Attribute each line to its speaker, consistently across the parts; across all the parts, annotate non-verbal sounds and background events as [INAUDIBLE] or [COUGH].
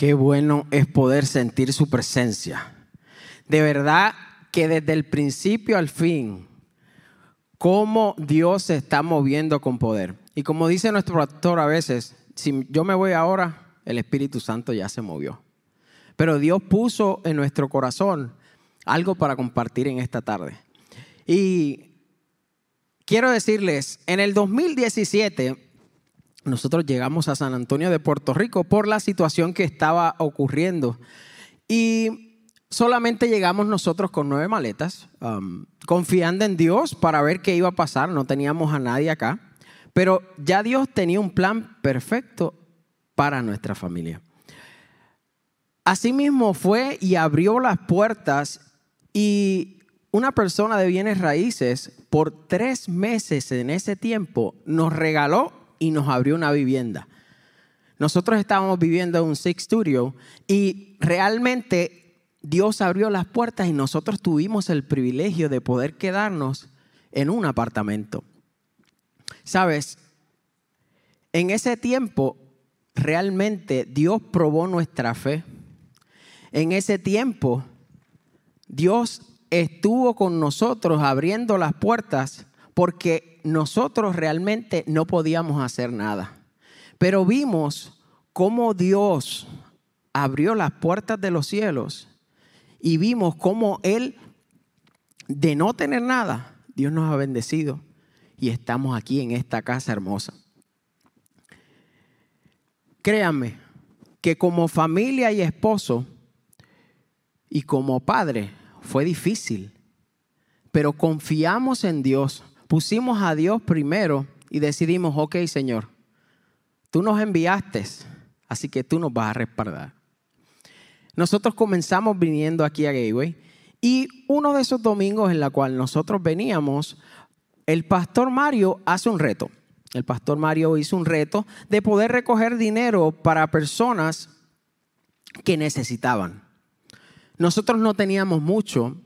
Speaker 1: Qué bueno es poder sentir su presencia. De verdad que desde el principio al fin, cómo Dios se está moviendo con poder. Y como dice nuestro pastor a veces, si yo me voy ahora, el Espíritu Santo ya se movió. Pero Dios puso en nuestro corazón algo para compartir en esta tarde. Y quiero decirles, en el 2017 nosotros llegamos a San Antonio de Puerto Rico por la situación que estaba ocurriendo. Y solamente llegamos nosotros con nueve maletas, um, confiando en Dios para ver qué iba a pasar. No teníamos a nadie acá. Pero ya Dios tenía un plan perfecto para nuestra familia. Asimismo fue y abrió las puertas y una persona de bienes raíces por tres meses en ese tiempo nos regaló y nos abrió una vivienda. Nosotros estábamos viviendo en un Six Studio y realmente Dios abrió las puertas y nosotros tuvimos el privilegio de poder quedarnos en un apartamento. Sabes, en ese tiempo realmente Dios probó nuestra fe. En ese tiempo Dios estuvo con nosotros abriendo las puertas porque nosotros realmente no podíamos hacer nada. Pero vimos cómo Dios abrió las puertas de los cielos y vimos cómo Él, de no tener nada, Dios nos ha bendecido y estamos aquí en esta casa hermosa. Créanme que como familia y esposo y como padre fue difícil, pero confiamos en Dios pusimos a Dios primero y decidimos, ok Señor, tú nos enviaste, así que tú nos vas a respaldar. Nosotros comenzamos viniendo aquí a Gateway y uno de esos domingos en la cual nosotros veníamos, el pastor Mario hace un reto. El pastor Mario hizo un reto de poder recoger dinero para personas que necesitaban. Nosotros no teníamos mucho,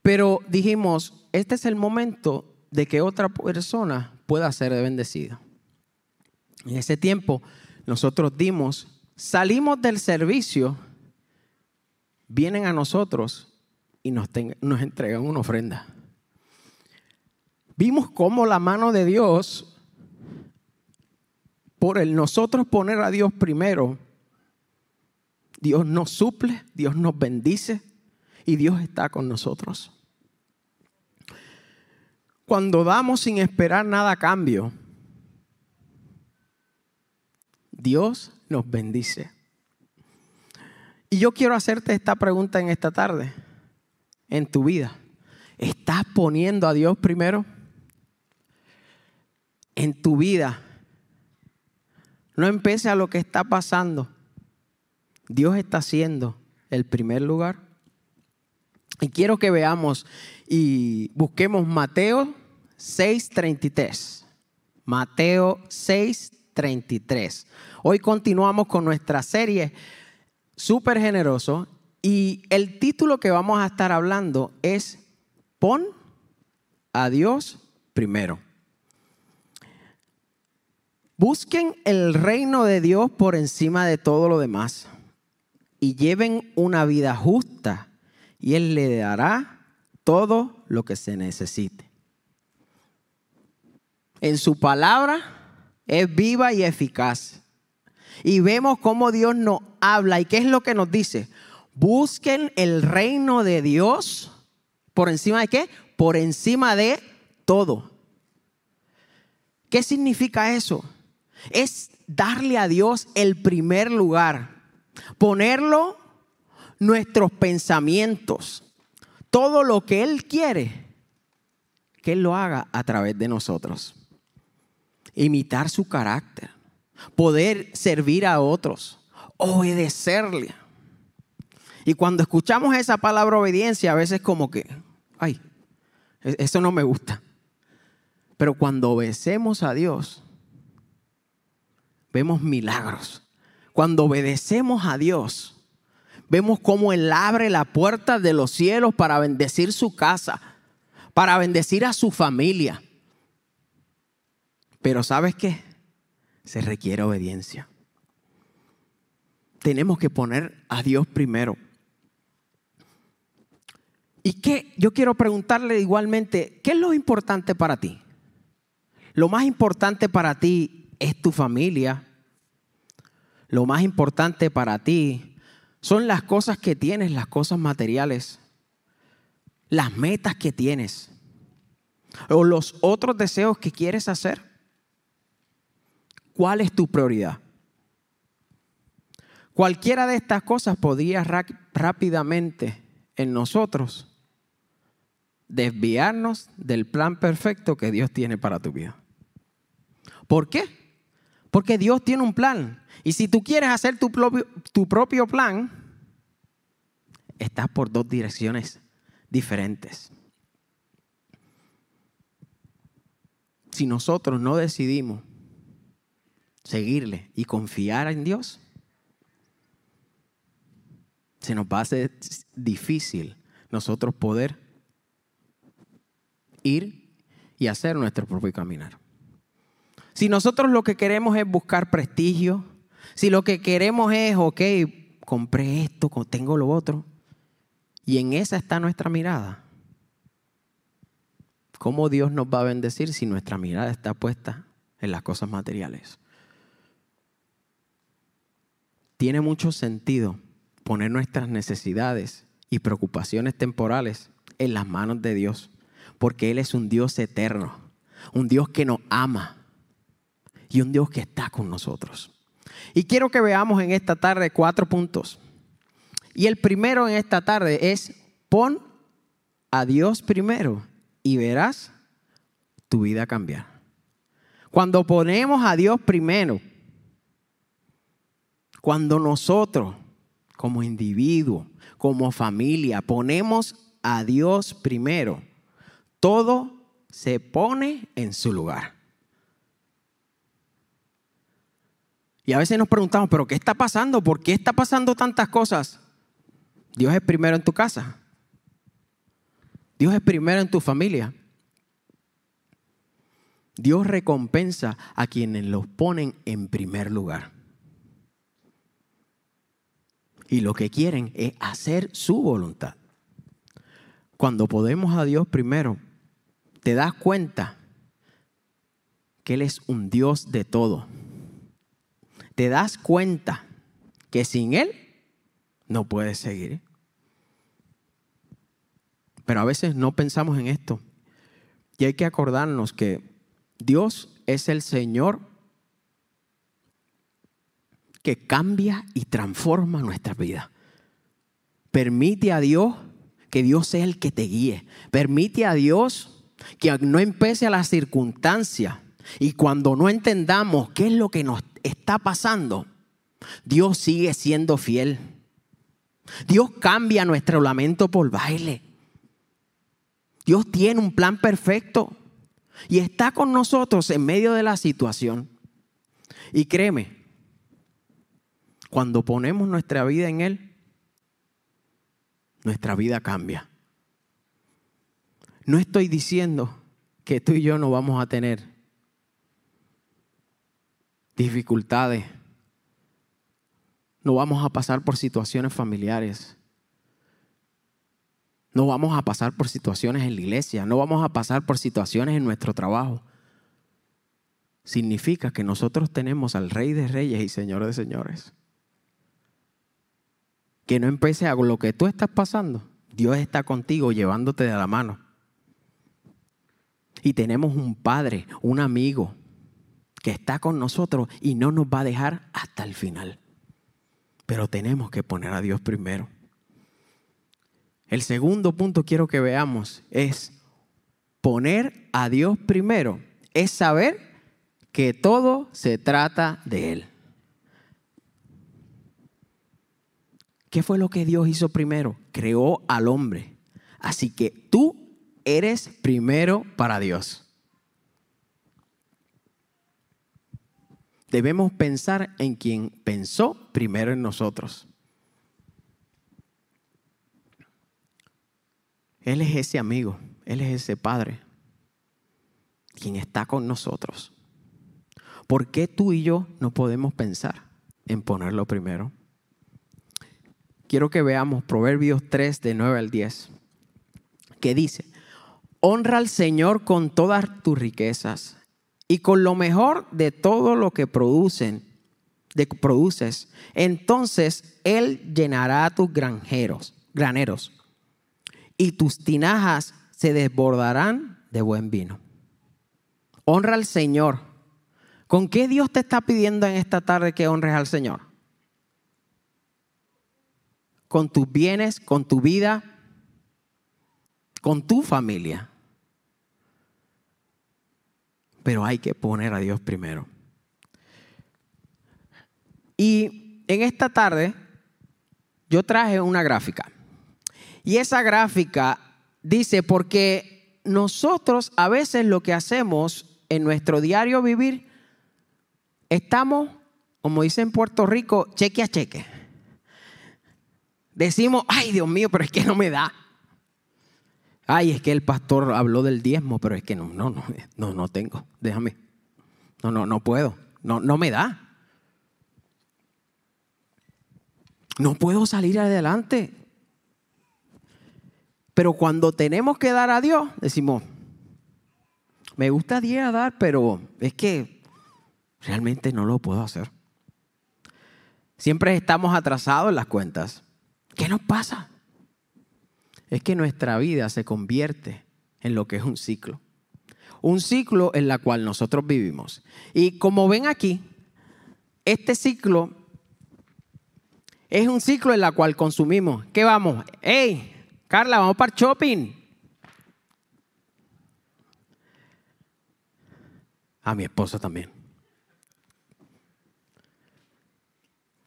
Speaker 1: pero dijimos, este es el momento de que otra persona pueda ser bendecida. En ese tiempo nosotros dimos, salimos del servicio, vienen a nosotros y nos, entregan una ofrenda. Vimos cómo la mano de Dios, por el nosotros poner a Dios primero, Dios nos suple, Dios nos bendice y Dios está con nosotros. Cuando damos sin esperar nada a cambio, Dios nos bendice. Y yo quiero hacerte esta pregunta en esta tarde, en tu vida. ¿Estás poniendo a Dios primero? En tu vida. No empece a lo que está pasando. Dios está haciendo el primer lugar. Y quiero que veamos y busquemos Mateo 6:33. Mateo 6:33. Hoy continuamos con nuestra serie Súper Generoso y el título que vamos a estar hablando es Pon a Dios primero. Busquen el reino de Dios por encima de todo lo demás y lleven una vida justa y Él le dará todo lo que se necesite. En su palabra es viva y eficaz. Y vemos cómo Dios nos habla. ¿Y qué es lo que nos dice? Busquen el reino de Dios por encima de qué? Por encima de todo. ¿Qué significa eso? Es darle a Dios el primer lugar. Ponerlo nuestros pensamientos, todo lo que Él quiere, que Él lo haga a través de nosotros. Imitar su carácter, poder servir a otros, obedecerle. Y cuando escuchamos esa palabra obediencia, a veces como que, ay, e-, eso no me gusta. Pero cuando obedecemos a Dios, vemos milagros. Cuando obedecemos a Dios, vemos cómo Él abre la puerta de los cielos para bendecir su casa, para bendecir a su familia. Pero ¿sabes qué? Se requiere obediencia. tenemos que poner a Dios primero. ¿Y qué? Yo quiero preguntarle igualmente, ¿qué es lo importante para ti? Lo más importante para ti es tu familia. Lo más importante para ti son las cosas que tienes, las cosas materiales, las metas que tienes o los otros deseos que quieres hacer. ¿Cuál es tu prioridad? Cualquiera de estas cosas podría rápidamente en nosotros desviarnos del plan perfecto que Dios tiene para tu vida. ¿Por qué? Porque Dios tiene un plan. Y si tú quieres hacer tu propio, tu propio plan, estás por dos direcciones diferentes. Si nosotros no decidimos seguirle y confiar en Dios, se nos va a hacer difícil nosotros poder ir y hacer nuestro propio caminar. Si nosotros lo que queremos es buscar prestigio, si lo que queremos es, ok, compré esto, tengo lo otro, y en esa está nuestra mirada, ¿cómo Dios nos va a bendecir si nuestra mirada está puesta en las cosas materiales? Tiene mucho sentido poner nuestras necesidades y preocupaciones temporales en las manos de Dios, porque Él es un Dios eterno, un Dios que nos ama y un Dios que está con nosotros. Y quiero que veamos en esta tarde cuatro puntos. Y el primero en esta tarde es pon a Dios primero y verás tu vida cambiar. Cuando ponemos a Dios primero, cuando nosotros como individuo, como familia, ponemos a Dios primero, todo se pone en su lugar. Y a veces nos preguntamos, pero ¿qué está pasando? ¿Por qué está pasando tantas cosas? Dios es primero en tu casa. Dios es primero en tu familia. Dios recompensa a quienes los ponen en primer lugar y lo que quieren es hacer su voluntad. Cuando podemos a Dios primero, te das cuenta que Él es un Dios de todo. Te das cuenta que sin Él no puedes seguir. Pero a veces no pensamos en esto. Y hay que acordarnos que Dios es el Señor que cambia y transforma nuestra vida. Permite a Dios que Dios sea el que te guíe. Permite a Dios que no empece a la circunstancia y cuando no entendamos qué es lo que nos está pasando, Dios sigue siendo fiel. Dios cambia nuestro lamento por baile. Dios tiene un plan perfecto y está con nosotros en medio de la situación. Y créeme, cuando ponemos nuestra vida en Él, nuestra vida cambia. No estoy diciendo que tú y yo no vamos a tener dificultades, no vamos a pasar por situaciones familiares, no vamos a pasar por situaciones en la iglesia, no vamos a pasar por situaciones en nuestro trabajo. Significa que nosotros tenemos al Rey de Reyes y Señor de Señores que no empiece a lo que tú estás pasando. Dios está contigo llevándote de la mano. Y tenemos un padre, un amigo que está con nosotros y no nos va a dejar hasta el final. Pero tenemos que poner a Dios primero. El segundo punto quiero que veamos es poner a Dios primero. Es saber que todo se trata de Él. ¿Qué fue lo que Dios hizo primero? Creó al hombre. Así que tú eres primero para Dios. Debemos pensar en quien pensó primero en nosotros. Él es ese amigo, Él es ese Padre, quien está con nosotros. ¿Por qué tú y yo no podemos pensar en ponerlo primero? quiero que veamos Proverbios 3 de 9 al 10, que dice, honra al Señor con todas tus riquezas y con lo mejor de todo lo que producen, de produces, entonces Él llenará tus granjeros, graneros y tus tinajas se desbordarán de buen vino. Honra al Señor. ¿Con qué Dios te está pidiendo en esta tarde que honres al Señor? Con tus bienes, con tu vida, con tu familia. Pero hay que poner a Dios primero. Y en esta tarde yo traje una gráfica. Y esa gráfica dice, porque nosotros a veces lo que hacemos en nuestro diario vivir, estamos, como dice en Puerto Rico, cheque a cheque. Decimos, ay Dios mío, pero es que no me da. Ay, es que el pastor habló del diezmo, pero es que no, no, no, no, no tengo. Déjame. No, no, no puedo. No, no me da. No puedo salir adelante. Pero cuando tenemos que dar a Dios, decimos, me gustaría dar, pero es que realmente no lo puedo hacer. Siempre estamos atrasados en las cuentas. ¿Qué nos pasa? Es que nuestra vida se convierte en lo que es un ciclo. Un ciclo en la cual nosotros vivimos. Y como ven aquí, este ciclo es un ciclo en el cual consumimos. ¿Qué vamos? ¡Hey! Carla, vamos para el shopping. A mi esposo también.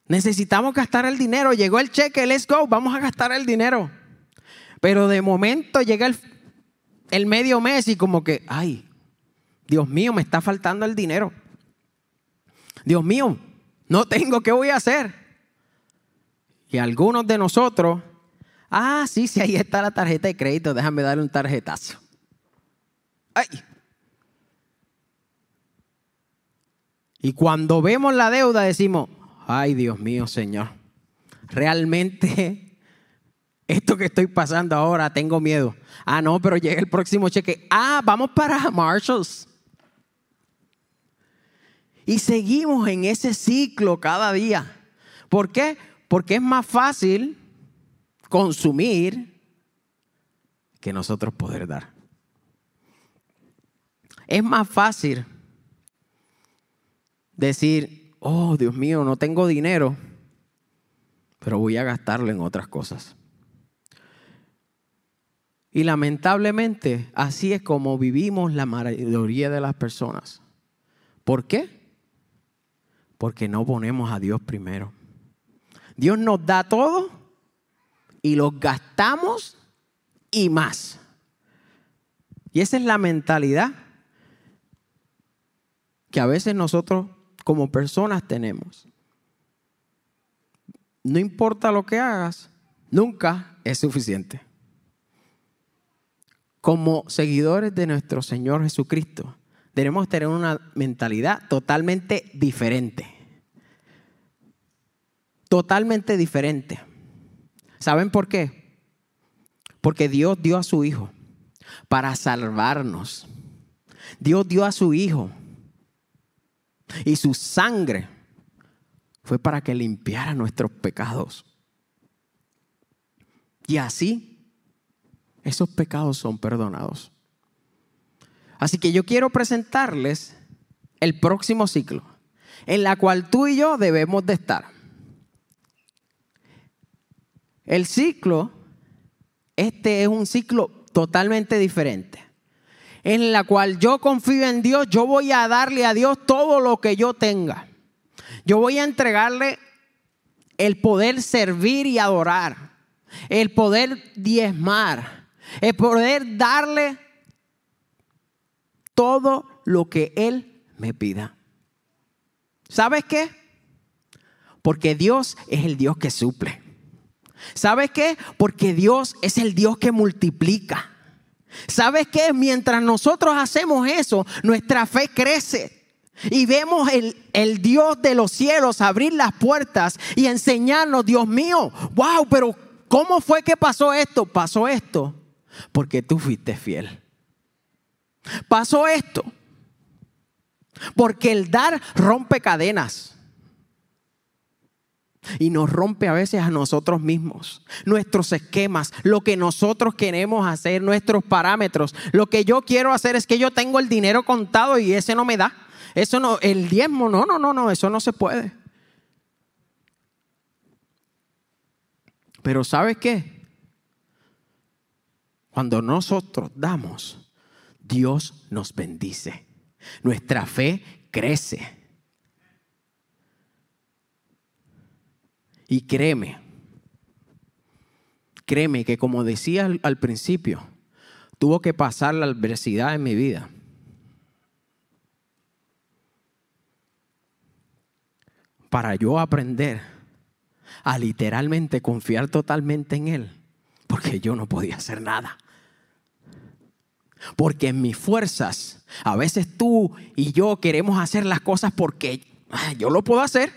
Speaker 1: Necesitamos gastar el dinero. Llegó el cheque, let's go, vamos a gastar el dinero. Pero de momento llega el, el medio mes y como que, ay, Dios mío, me está faltando el dinero. Dios mío, no tengo, ¿qué voy a hacer? Y algunos de nosotros Ah, sí, sí, ahí está la tarjeta de crédito, déjame darle un tarjetazo. Ay. Y cuando vemos la deuda decimos, ay Dios mío, Señor, realmente esto que estoy pasando ahora, tengo miedo. Ah, no, pero llega el próximo cheque. Ah, vamos para [LAUGHS] Marshalls. Y seguimos en ese ciclo cada día. ¿Por qué? Porque es más fácil consumir que nosotros poder dar. Es más fácil decir, oh Dios mío, no tengo dinero, pero voy a gastarlo en otras cosas. Y lamentablemente así es como vivimos la mayoría de las personas. ¿Por qué? Porque no ponemos a Dios primero. Dios nos da todo y los gastamos y más. Y esa es la mentalidad que a veces nosotros como personas tenemos. No importa lo que hagas, nunca es suficiente. Como seguidores de nuestro Señor Jesucristo, tenemos que tener una mentalidad totalmente diferente. Totalmente diferente. ¿Saben por qué? Porque Dios dio a su Hijo para salvarnos. Dios dio a su Hijo. Y su sangre fue para que limpiara nuestros pecados. Y así, esos pecados son perdonados. Así que yo quiero presentarles el próximo ciclo, en la cual tú y yo debemos de estar. El ciclo, este es un ciclo totalmente diferente, en la cual yo confío en Dios, yo voy a darle a Dios todo lo que yo tenga. Yo voy a entregarle el poder servir y adorar, el poder diezmar, el poder darle todo lo que Él me pida. ¿Sabes qué? Porque Dios es el Dios que suple. ¿Sabes qué? Porque Dios es el Dios que multiplica. ¿Sabes qué? Mientras nosotros hacemos eso, nuestra fe crece. Y vemos el, el, Dios de los cielos abrir las puertas y enseñarnos, Dios mío, wow, pero ¿cómo fue que pasó esto? Pasó esto porque tú fuiste fiel. Pasó esto porque el dar rompe cadenas. Y nos rompe a veces a nosotros mismos, nuestros esquemas, lo que nosotros queremos hacer, nuestros parámetros. Lo que yo quiero hacer es que yo tengo el dinero contado y ese no me da. Eso no, el diezmo, no, no, no, no, eso no se puede. Pero ¿sabes qué? Cuando nosotros damos, Dios nos bendice. Nuestra fe crece. Y créeme, créeme que como decía al, principio, tuvo que pasar la adversidad en mi vida. Para yo aprender a literalmente confiar totalmente en Él, porque yo no podía hacer nada. Porque en mis fuerzas, a veces tú y yo queremos hacer las cosas porque yo lo puedo hacer.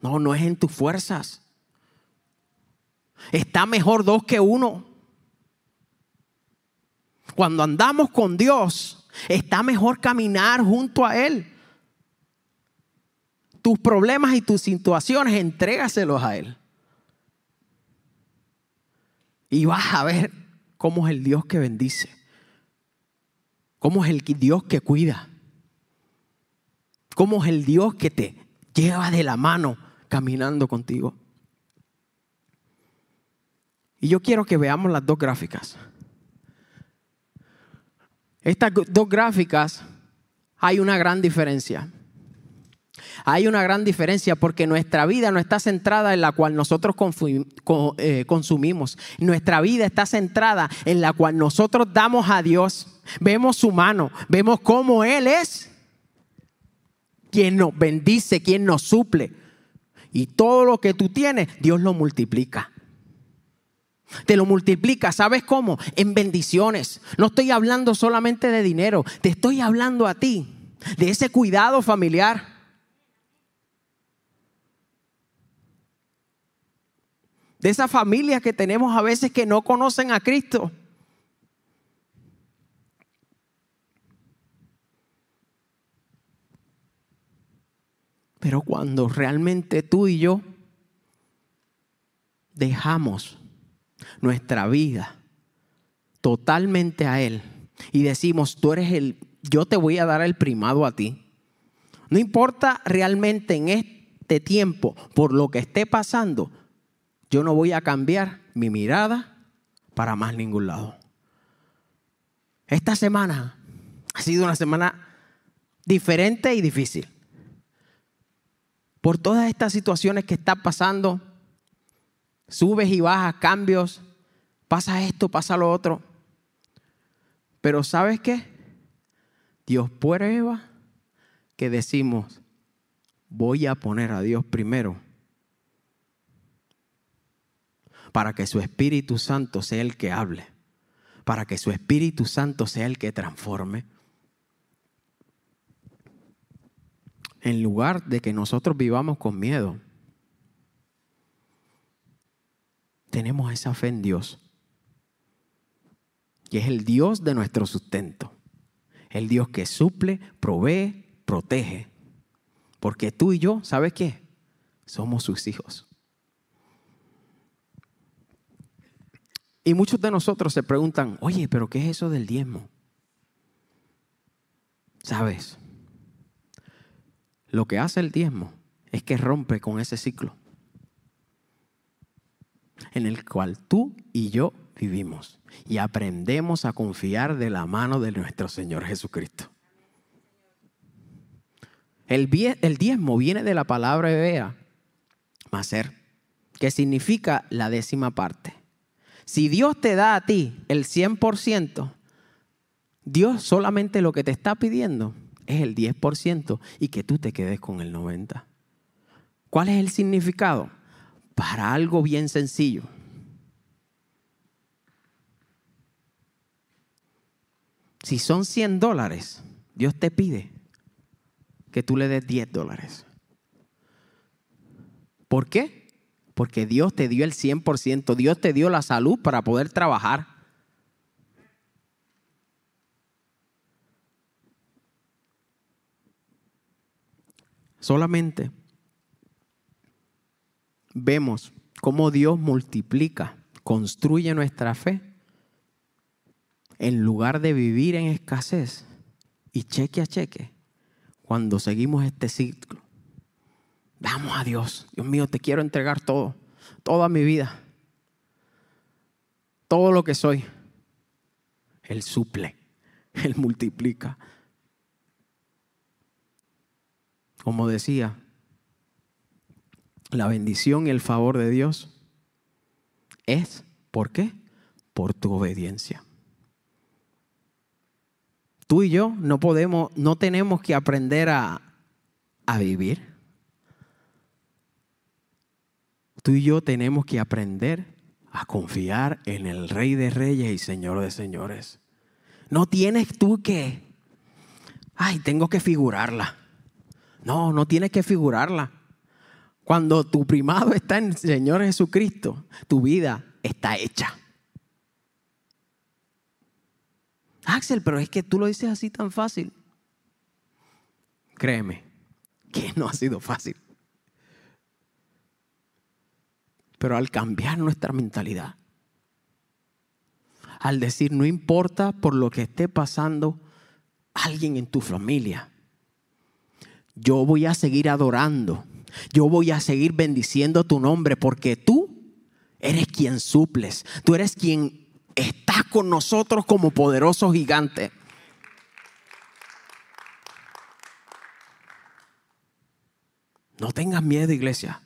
Speaker 1: No, no es en tus fuerzas. Está mejor dos que uno. Cuando andamos con Dios, está mejor caminar junto a Él. Tus problemas y tus situaciones, entrégaselos a Él. Y vas a ver cómo es el Dios que bendice. Cómo es el Dios que cuida. Cómo es el Dios que te lleva de la mano caminando contigo. Y yo quiero que veamos las dos gráficas. Estas dos gráficas hay una gran diferencia. Hay una gran diferencia porque nuestra vida no está centrada en la cual nosotros eh, consumimos. Nuestra vida está centrada en la cual nosotros damos a Dios. Vemos su mano, vemos cómo Él es quien nos bendice, quien nos suple. Y todo lo que tú tienes, Dios lo multiplica. Te lo multiplica, ¿sabes cómo? En bendiciones. No estoy hablando solamente de dinero, te estoy hablando a ti, de ese cuidado familiar. De esa familia que tenemos a veces que no conocen a Cristo. Pero cuando realmente tú y yo dejamos nuestra vida totalmente a Él y decimos, tú eres el, yo te voy a dar el primado a ti. No importa realmente en este tiempo, por lo que esté pasando, yo no voy a cambiar mi mirada para más ningún lado. Esta semana ha sido una semana diferente y difícil por todas estas situaciones que están pasando, subes y bajas, cambios, pasa esto, pasa lo otro. Pero ¿sabes qué? Dios prueba que decimos, voy a poner a Dios primero para que su Espíritu Santo sea el que hable, para que su Espíritu Santo sea el que transforme, en lugar de que nosotros vivamos con miedo, tenemos esa fe en Dios, que es el Dios de nuestro sustento, el Dios que suple, provee, protege. Porque tú y yo, ¿sabes qué? Somos sus hijos. Y muchos de nosotros se preguntan, oye, pero ¿qué es eso del diezmo? ¿Sabes? Lo que hace el diezmo es que rompe con ese ciclo en el cual tú y yo vivimos y aprendemos a confiar de la mano de nuestro Señor Jesucristo. El, diezmo viene de la palabra hebrea, maser, que significa la décima parte. Si Dios te da a ti el 100%, Dios solamente lo que te está pidiendo es el 10% y que tú te quedes con el 90%. ¿Cuál es el significado? Para algo bien sencillo. Si son 100 dólares, Dios te pide que tú le des 10 dólares. ¿Por qué? Porque Dios te dio el 100%, Dios te dio la salud para poder trabajar. Solamente vemos cómo Dios multiplica, construye nuestra fe en lugar de vivir en escasez y cheque a cheque cuando seguimos este ciclo. Vamos a Dios, Dios mío, te quiero entregar todo, toda mi vida, todo lo que soy. Él suple, Él multiplica. Como decía, la bendición y el favor de Dios es, ¿por qué? Por tu obediencia. Tú y yo no podemos, no tenemos que aprender a, a vivir. Tú y yo tenemos que aprender a confiar en el Rey de Reyes y Señor de Señores. No tienes tú que, ay, tengo que figurarla. No, no tienes que figurarla. Cuando tu primado está en el Señor Jesucristo, tu vida está hecha. Axel, pero es que tú lo dices así tan fácil. Créeme que no ha sido fácil. Pero al cambiar nuestra mentalidad, al decir, no importa por lo que esté pasando alguien en tu familia, yo voy a seguir adorando, yo voy a seguir bendiciendo tu nombre porque tú eres quien suples, tú eres quien está con nosotros como poderoso gigante. No tengas miedo, iglesia.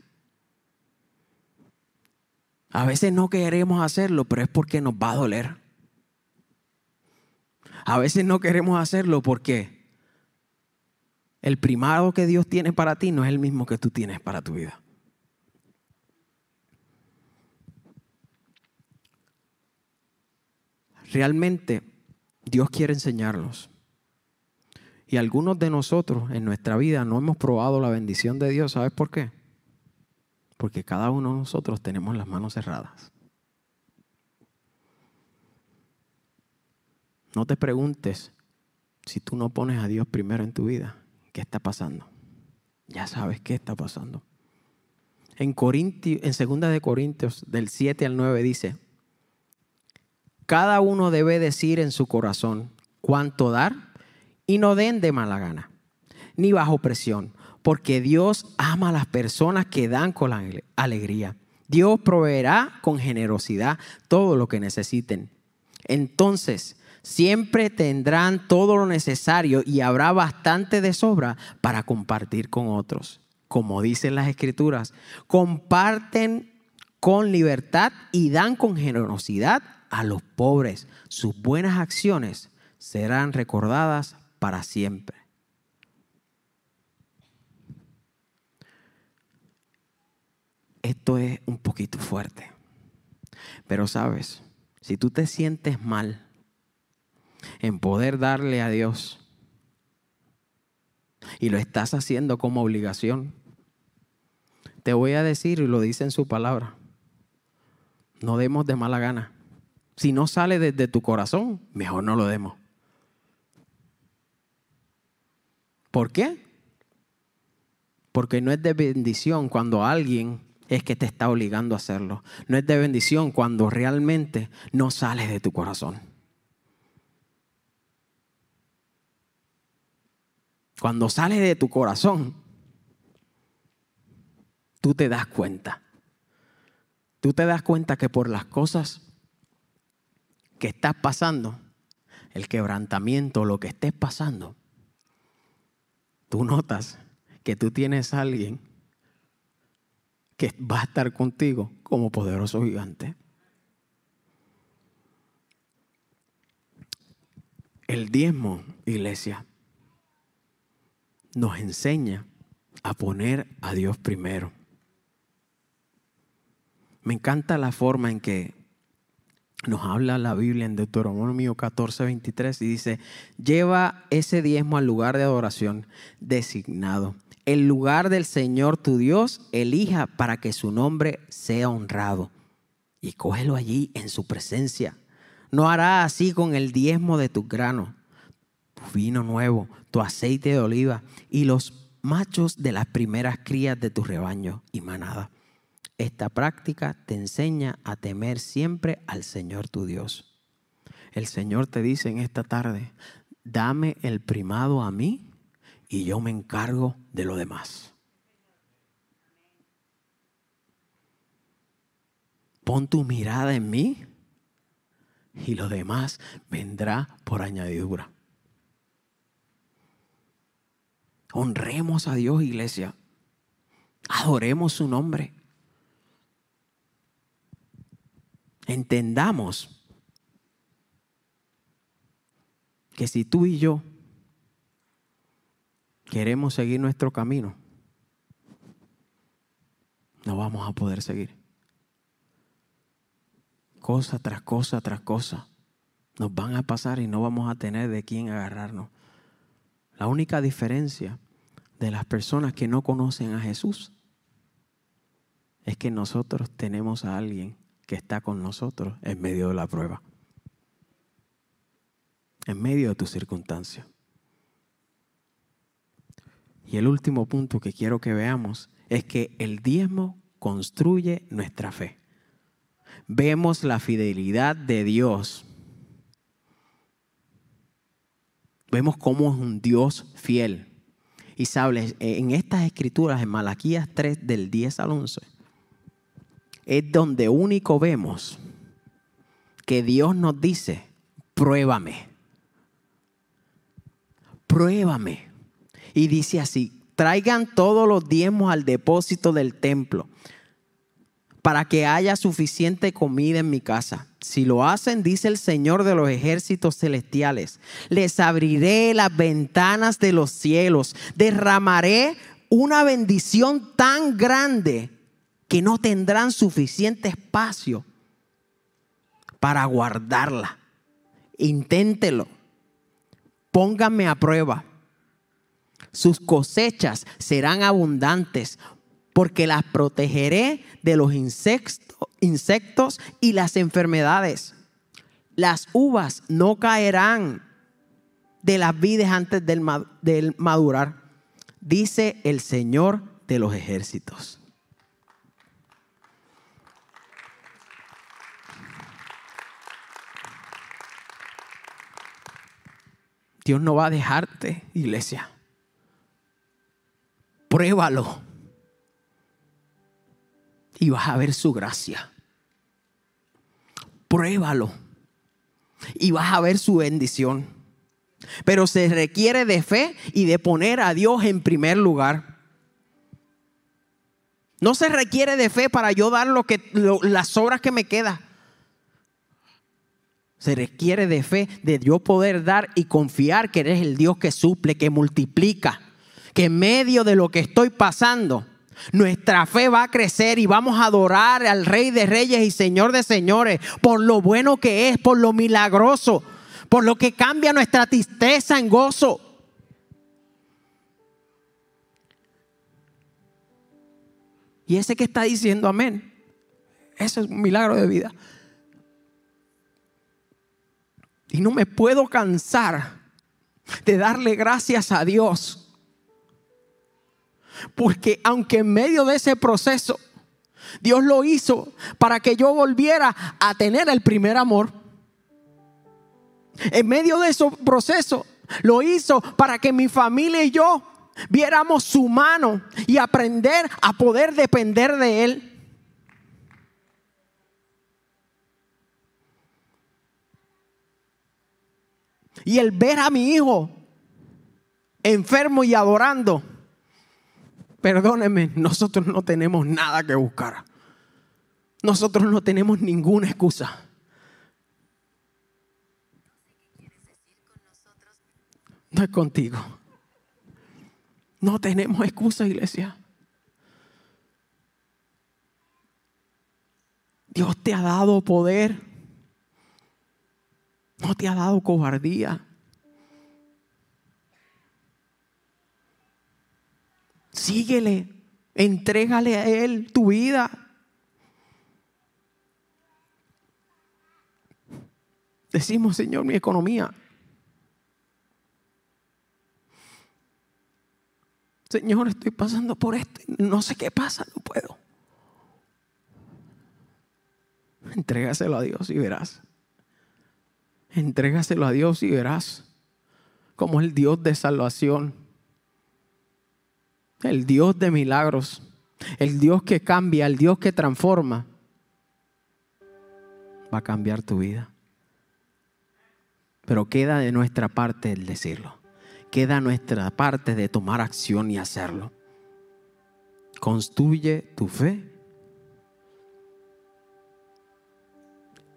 Speaker 1: A veces no queremos hacerlo, pero es porque nos va a doler. A veces no queremos hacerlo porque el primado que Dios tiene para ti no es el mismo que tú tienes para tu vida. Realmente Dios quiere enseñarnos. Y algunos de nosotros en nuestra vida no hemos probado la bendición de Dios. ¿Sabes por qué? Porque cada uno de nosotros tenemos las manos cerradas. No te preguntes si tú no pones a Dios primero en tu vida. ¿Qué está pasando? Ya sabes qué está pasando. En, Corintio, en 2 de Corintios, del 7 al 9, dice, cada uno debe decir en su corazón cuánto dar y no den de mala gana, ni bajo presión, porque Dios ama a las personas que dan con alegría. Dios proveerá con generosidad todo lo que necesiten. Entonces, siempre tendrán todo lo necesario y habrá bastante de sobra para compartir con otros. Como dicen las escrituras, comparten con libertad y dan con generosidad a los pobres. Sus buenas acciones serán recordadas para siempre. Esto es un poquito fuerte, pero sabes, si tú te sientes mal, en poder darle a Dios y lo estás haciendo como obligación, te voy a decir, y lo dice en su palabra, no demos de mala gana. Si no sale desde tu corazón, mejor no lo demos. ¿Por qué? Porque no es de bendición cuando alguien es que te está obligando a hacerlo. No es de bendición cuando realmente no sale de tu corazón. Cuando sale de tu corazón, tú te das cuenta. Tú te das cuenta que por las cosas que estás pasando, el quebrantamiento, lo que estés pasando, tú notas que tú tienes alguien que va a estar contigo como poderoso gigante. El diezmo, iglesia, nos enseña a poner a Dios primero. Me encanta la forma en que nos habla la Biblia en Deuteronomio 14, 23 y dice, lleva ese diezmo al lugar de adoración designado. El lugar del Señor tu Dios elija para que su nombre sea honrado. Y cógelo allí en su presencia. No hará así con el diezmo de tus granos, tu vino nuevo, tu aceite de oliva y los machos de las primeras crías de tu rebaño y manada esta práctica te enseña a temer siempre al Señor tu Dios. El Señor te dice en esta tarde, dame el primado a mí y yo me encargo de lo demás. Pon tu mirada en mí y lo demás vendrá por añadidura. Honremos a Dios, iglesia. Adoremos su nombre. entendamos que si tú y yo queremos seguir nuestro camino, no vamos a poder seguir. Cosa tras cosa tras cosa nos van a pasar y no vamos a tener de quién agarrarnos. La única diferencia de las personas que no conocen a Jesús es que nosotros tenemos a alguien que está con nosotros en medio de la prueba, en medio de tu circunstancia. Y el último punto que quiero que veamos es que el diezmo construye nuestra fe. Vemos la fidelidad de Dios. Vemos cómo es un Dios fiel. Y sabes, en estas escrituras, en Malaquías 3, del 10 al 11, es donde único vemos que Dios nos dice, pruébame, pruébame. Y dice así, traigan todos los diezmos al depósito del templo para que haya suficiente comida en mi casa. Si lo hacen, dice el Señor de los ejércitos celestiales, les abriré las ventanas de los cielos, derramaré una bendición tan grande que no tendrán suficiente espacio para guardarla. Inténtelo. Pónganme a prueba. Sus cosechas serán abundantes porque las protegeré de los insectos y las enfermedades. Las uvas no caerán de las vides antes del madurar, dice el Señor de los ejércitos. Dios no va a dejarte, iglesia. Pruébalo. Y vas a ver su gracia. Pruébalo. Y vas a ver su bendición. Pero se requiere de fe y de poner a Dios en primer lugar. No se requiere de fe para yo dar lo que, las obras que me quedan. Se requiere de fe, de yo poder dar y confiar que eres el Dios que suple, que multiplica, que en medio de lo que estoy pasando, nuestra fe va a crecer y vamos a adorar al Rey de Reyes y Señor de Señores por lo bueno que es, por lo milagroso, por lo que cambia nuestra tristeza en gozo. Y ese que está diciendo amén, eso es un milagro de vida. Y no me puedo cansar de darle gracias a Dios. Porque aunque en medio de ese proceso, Dios lo hizo para que yo volviera a tener el primer amor. En medio de ese proceso, lo hizo para que mi familia y yo viéramos su mano y aprender a poder depender de Él. Y el ver a mi hijo enfermo y adorando, perdónenme, nosotros no tenemos nada que buscar. Nosotros no tenemos ninguna excusa. No es contigo. No tenemos excusa, iglesia. Dios te ha dado poder No te ha dado cobardía. Síguele, entrégale a Él tu vida. Decimos, Señor, mi economía. Señor, estoy pasando por esto. No sé qué pasa, no puedo. Entrégaselo a Dios y verás. Entrégaselo a Dios y verás como el Dios de salvación, el Dios de milagros, el Dios que cambia, el Dios que transforma, va a cambiar tu vida. Pero queda de nuestra parte el decirlo. Queda nuestra parte de tomar acción y hacerlo. Construye tu fe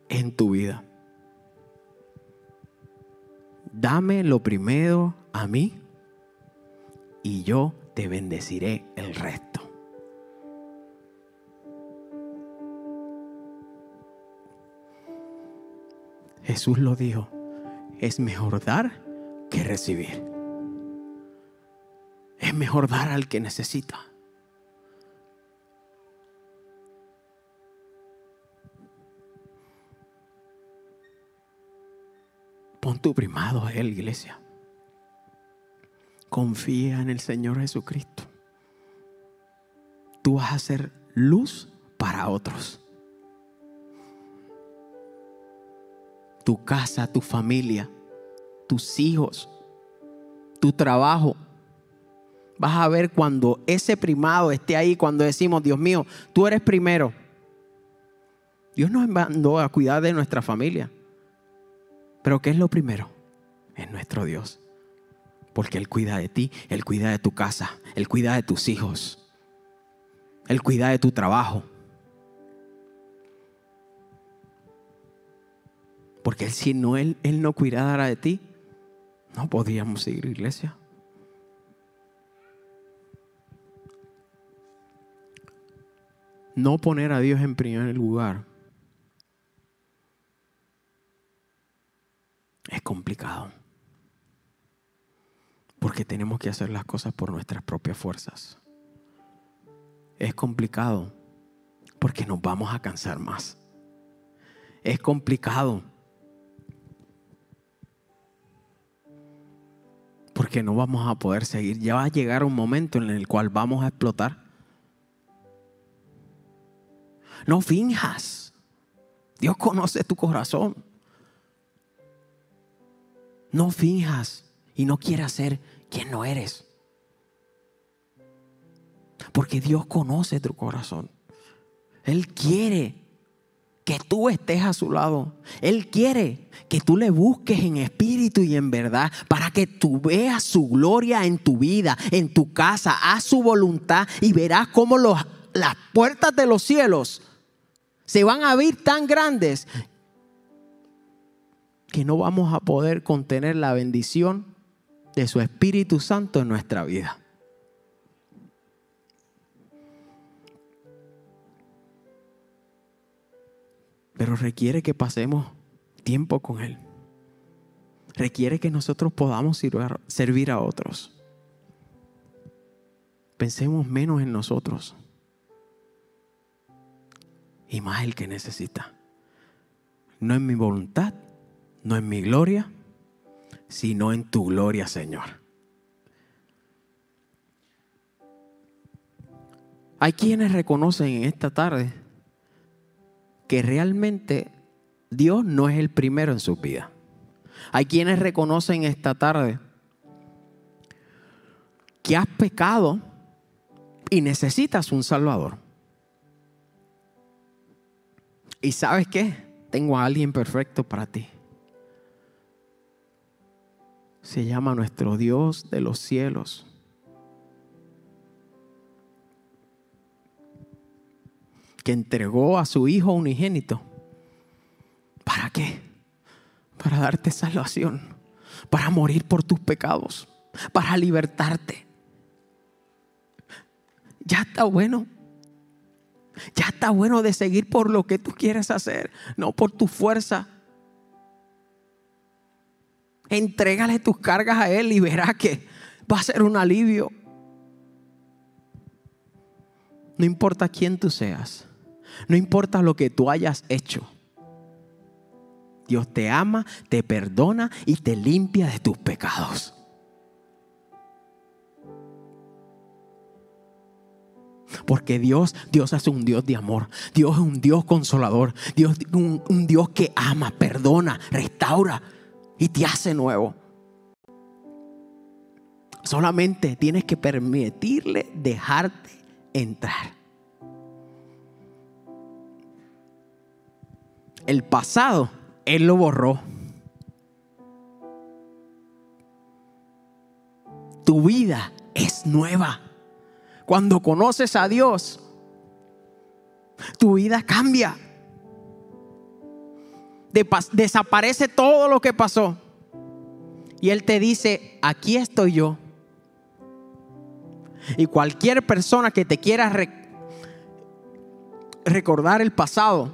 Speaker 1: en tu vida. Dame lo primero a mí y yo te bendeciré el resto. Jesús lo dijo, es mejor dar que recibir. Es mejor dar al que necesita. Pon tu primado a Él, iglesia. Confía en el Señor Jesucristo. Tú vas a ser luz para otros. Tu casa, tu familia, tus hijos, tu trabajo. Vas a ver cuando ese primado esté ahí, cuando decimos, Dios mío, tú eres primero. Dios nos mandó a cuidar de nuestra familia. Pero ¿qué es lo primero? Es nuestro Dios. Porque Él cuida de ti, Él cuida de tu casa, Él cuida de tus hijos, Él cuida de tu trabajo. Porque él, si no, él, él no cuidara de ti, no podríamos seguir iglesia. No poner a Dios en primer lugar es complicado. Porque tenemos que hacer las cosas por nuestras propias fuerzas. Es complicado porque nos vamos a cansar más. Es complicado porque no vamos a poder seguir. Ya va a llegar un momento en el cual vamos a explotar. No finjas. Dios conoce tu corazón. No finjas y no quieras ser quien no eres. Porque Dios conoce tu corazón. Él quiere que tú estés a su lado. Él quiere que tú le busques en espíritu y en verdad para que tú veas su gloria en tu vida, en tu casa, a su voluntad y verás cómo las puertas de los cielos se van a abrir tan grandes que no vamos a poder contener la bendición de su Espíritu Santo en nuestra vida. Pero requiere que pasemos tiempo con Él. Requiere que nosotros podamos servir a otros. Pensemos menos en nosotros y más el que necesita. No en mi voluntad, no en mi gloria, sino en tu gloria, Señor. Hay quienes reconocen en esta tarde que realmente Dios no es el primero en su vida. Hay quienes reconocen esta tarde que has pecado y necesitas un Salvador. ¿Y sabes qué? Tengo a alguien perfecto para ti. Se llama nuestro Dios de los cielos. Que entregó a su Hijo unigénito. ¿Para qué? Para darte salvación. Para morir por tus pecados. Para libertarte. Ya está bueno. Ya está bueno de seguir por lo que tú quieres hacer, no por tu fuerza, Entrégale tus cargas a Él y verá que va a ser un alivio. No importa quién tú seas, no importa lo que tú hayas hecho. Dios te ama, te perdona y te limpia de tus pecados. Porque Dios, Dios es un Dios de amor. Dios es un Dios consolador. Dios es un Dios que ama, perdona, restaura y te hace nuevo. Solamente tienes que permitirle dejarte entrar. El pasado, Él lo borró. Tu vida es nueva. Cuando conoces a Dios, tu vida cambia. Desaparece todo lo que pasó. Y Él te dice, aquí estoy yo. Y cualquier persona que te quiera recordar el pasado,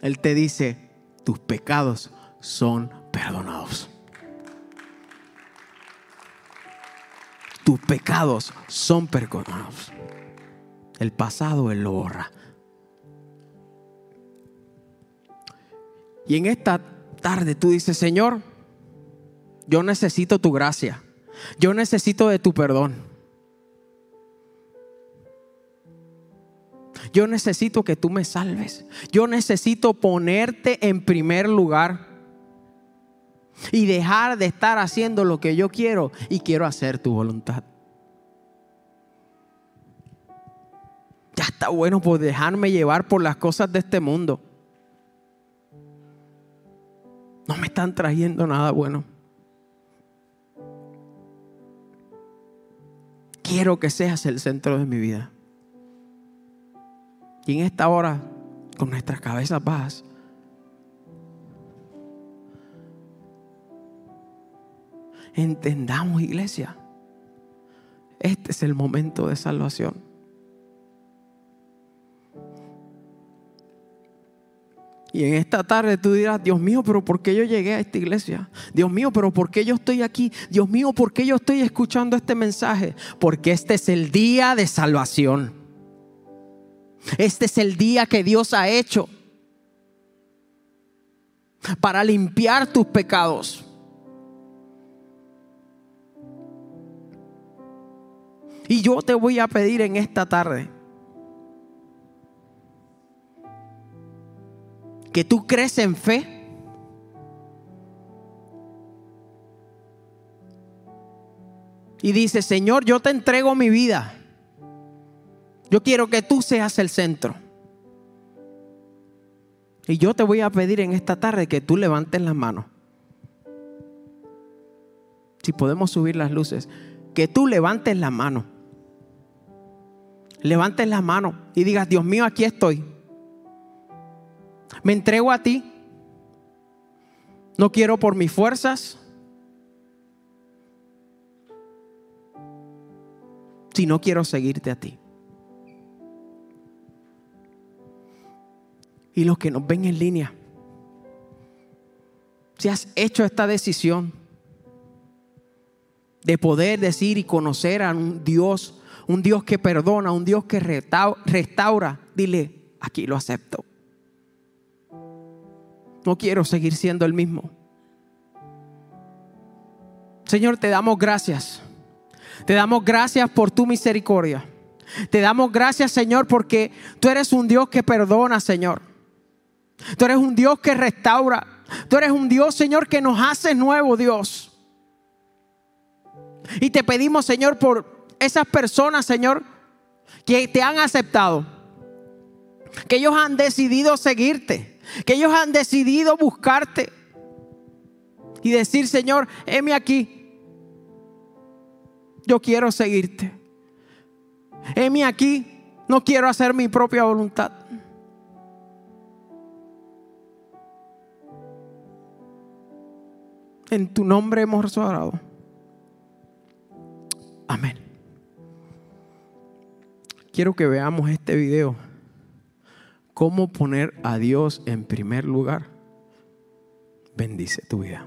Speaker 1: Él te dice, tus pecados son perdonados. Tus pecados son perdonados. El pasado Él lo borra. Y en esta tarde tú dices, Señor, yo necesito tu gracia. Yo necesito de tu perdón. Yo necesito que tú me salves. Yo necesito ponerte en primer lugar. Y dejar de estar haciendo lo que yo quiero y quiero hacer tu voluntad. Ya está bueno por dejarme llevar por las cosas de este mundo. No me están trayendo nada bueno. quiero que seas el centro de mi vida. Y en esta hora, con nuestras cabezas bajas, entendamos, iglesia, este es el momento de salvación. Y en esta tarde tú dirás, Dios mío, pero ¿por qué yo llegué a esta iglesia? Dios mío, pero ¿por qué yo estoy aquí? Dios mío, ¿por qué yo estoy escuchando este mensaje? Porque este es el día de salvación. Este es el día que Dios ha hecho para limpiar tus pecados. Y yo te voy a pedir en esta tarde que tú crees en fe. Y dice, Señor, yo te entrego mi vida. Yo quiero que tú seas el centro. Y yo te voy a pedir en esta tarde que tú levantes las manos. Si podemos subir las luces, que tú levantes la mano. Levantes la mano y digas, Dios mío, aquí estoy. Me entrego a ti. No quiero por mis fuerzas, sino quiero seguirte a ti. Y los que nos ven en línea, si has hecho esta decisión de poder decir y conocer a un Dios, un Dios que perdona, un Dios que restaura, dile, aquí lo acepto. No quiero seguir siendo el mismo. Señor, te damos gracias. Te damos gracias por tu misericordia. Te damos gracias, Señor, porque tú eres un Dios que perdona, Señor. Tú eres un Dios que restaura. Tú eres un Dios, Señor, que nos hace nuevo, Dios. Y te pedimos, Señor, por esas personas, Señor, que te han aceptado. Que ellos han decidido seguirte que ellos han decidido buscarte y decir, Señor, heme aquí. Yo quiero seguirte. Heme aquí. No quiero hacer mi propia voluntad. En tu nombre hemos orado. Amén. Quiero que veamos este video cómo poner a Dios en primer lugar, bendice tu vida.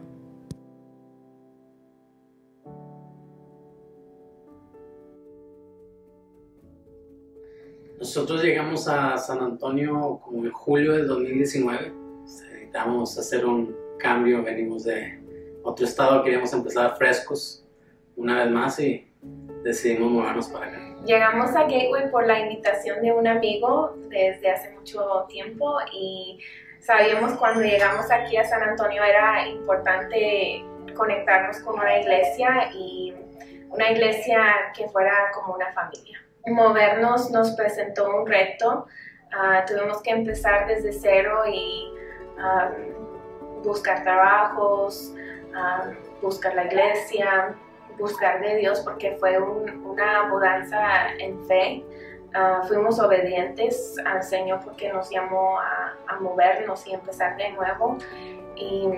Speaker 2: Nosotros llegamos a San Antonio como en julio del 2019. Necesitamos hacer un cambio, venimos de otro estado, queríamos empezar frescos una vez más y decidimos movernos para acá.
Speaker 3: Llegamos a Gateway por la invitación de un amigo desde hace mucho tiempo y sabíamos cuando llegamos aquí a San Antonio era importante conectarnos con una iglesia y una iglesia que fuera como una familia movernos nos presentó un reto. Ah, tuvimos que empezar desde cero y buscar trabajos, buscar la iglesia, buscar de Dios porque fue una mudanza en fe. Ah, fuimos obedientes al Señor porque nos llamó a, movernos y empezar de nuevo. Y,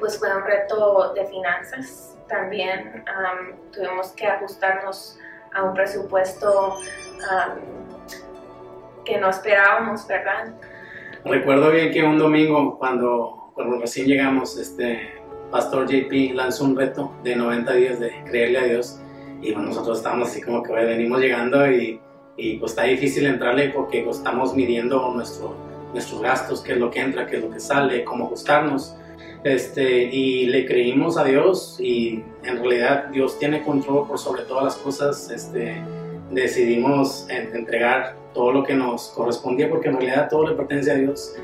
Speaker 3: pues fue un reto de finanzas también. tuvimos que ajustarnos a un presupuesto que no esperábamos, ¿verdad?
Speaker 2: Recuerdo bien que un domingo cuando, cuando recién llegamos, este Pastor JP lanzó un reto de 90 días de creerle a Dios y nosotros estábamos así como que venimos llegando y, y, pues está difícil entrarle porque pues, estamos midiendo nuestro, nuestros gastos, qué es lo que entra, qué es lo que sale, cómo ajustarnos. Este, y le creímos a Dios y en realidad Dios tiene control por sobre todas las cosas. Este, decidimos entregar todo lo que nos correspondía porque en realidad todo le pertenece a Dios.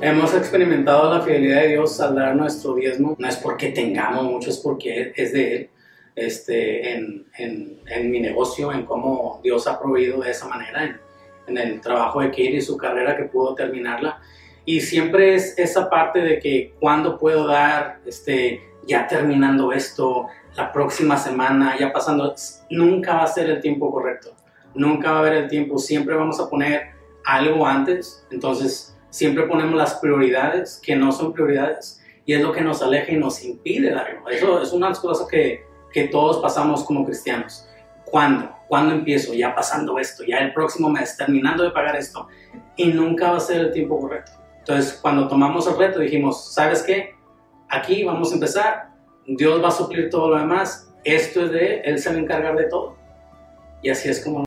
Speaker 2: Hemos experimentado la fidelidad de Dios al dar nuestro diezmo. No es porque tengamos mucho, es porque es de Él. Este, en, en, en mi negocio, en cómo Dios ha proveído de esa manera, en, en el trabajo de Katie y su carrera que pudo terminarla y siempre es esa parte de que cuando puedo dar, este, ya terminando esto, la próxima semana, ya pasando, nunca va a ser el tiempo correcto, nunca va a haber el tiempo, siempre vamos a poner algo antes, entonces siempre ponemos las prioridades que no son prioridades y es lo que nos aleja y nos impide darlo. Eso es una de las cosas que, que todos pasamos como cristianos. ¿Cuándo? ¿Cuándo empiezo? Ya pasando esto, ya el próximo mes, terminando de pagar esto. Y nunca va a ser el tiempo correcto. Entonces, cuando tomamos el reto, dijimos, ¿sabes qué? Aquí vamos a empezar, Dios va a suplir todo lo demás, esto es de Él, Él se va a encargar de todo. Y así es como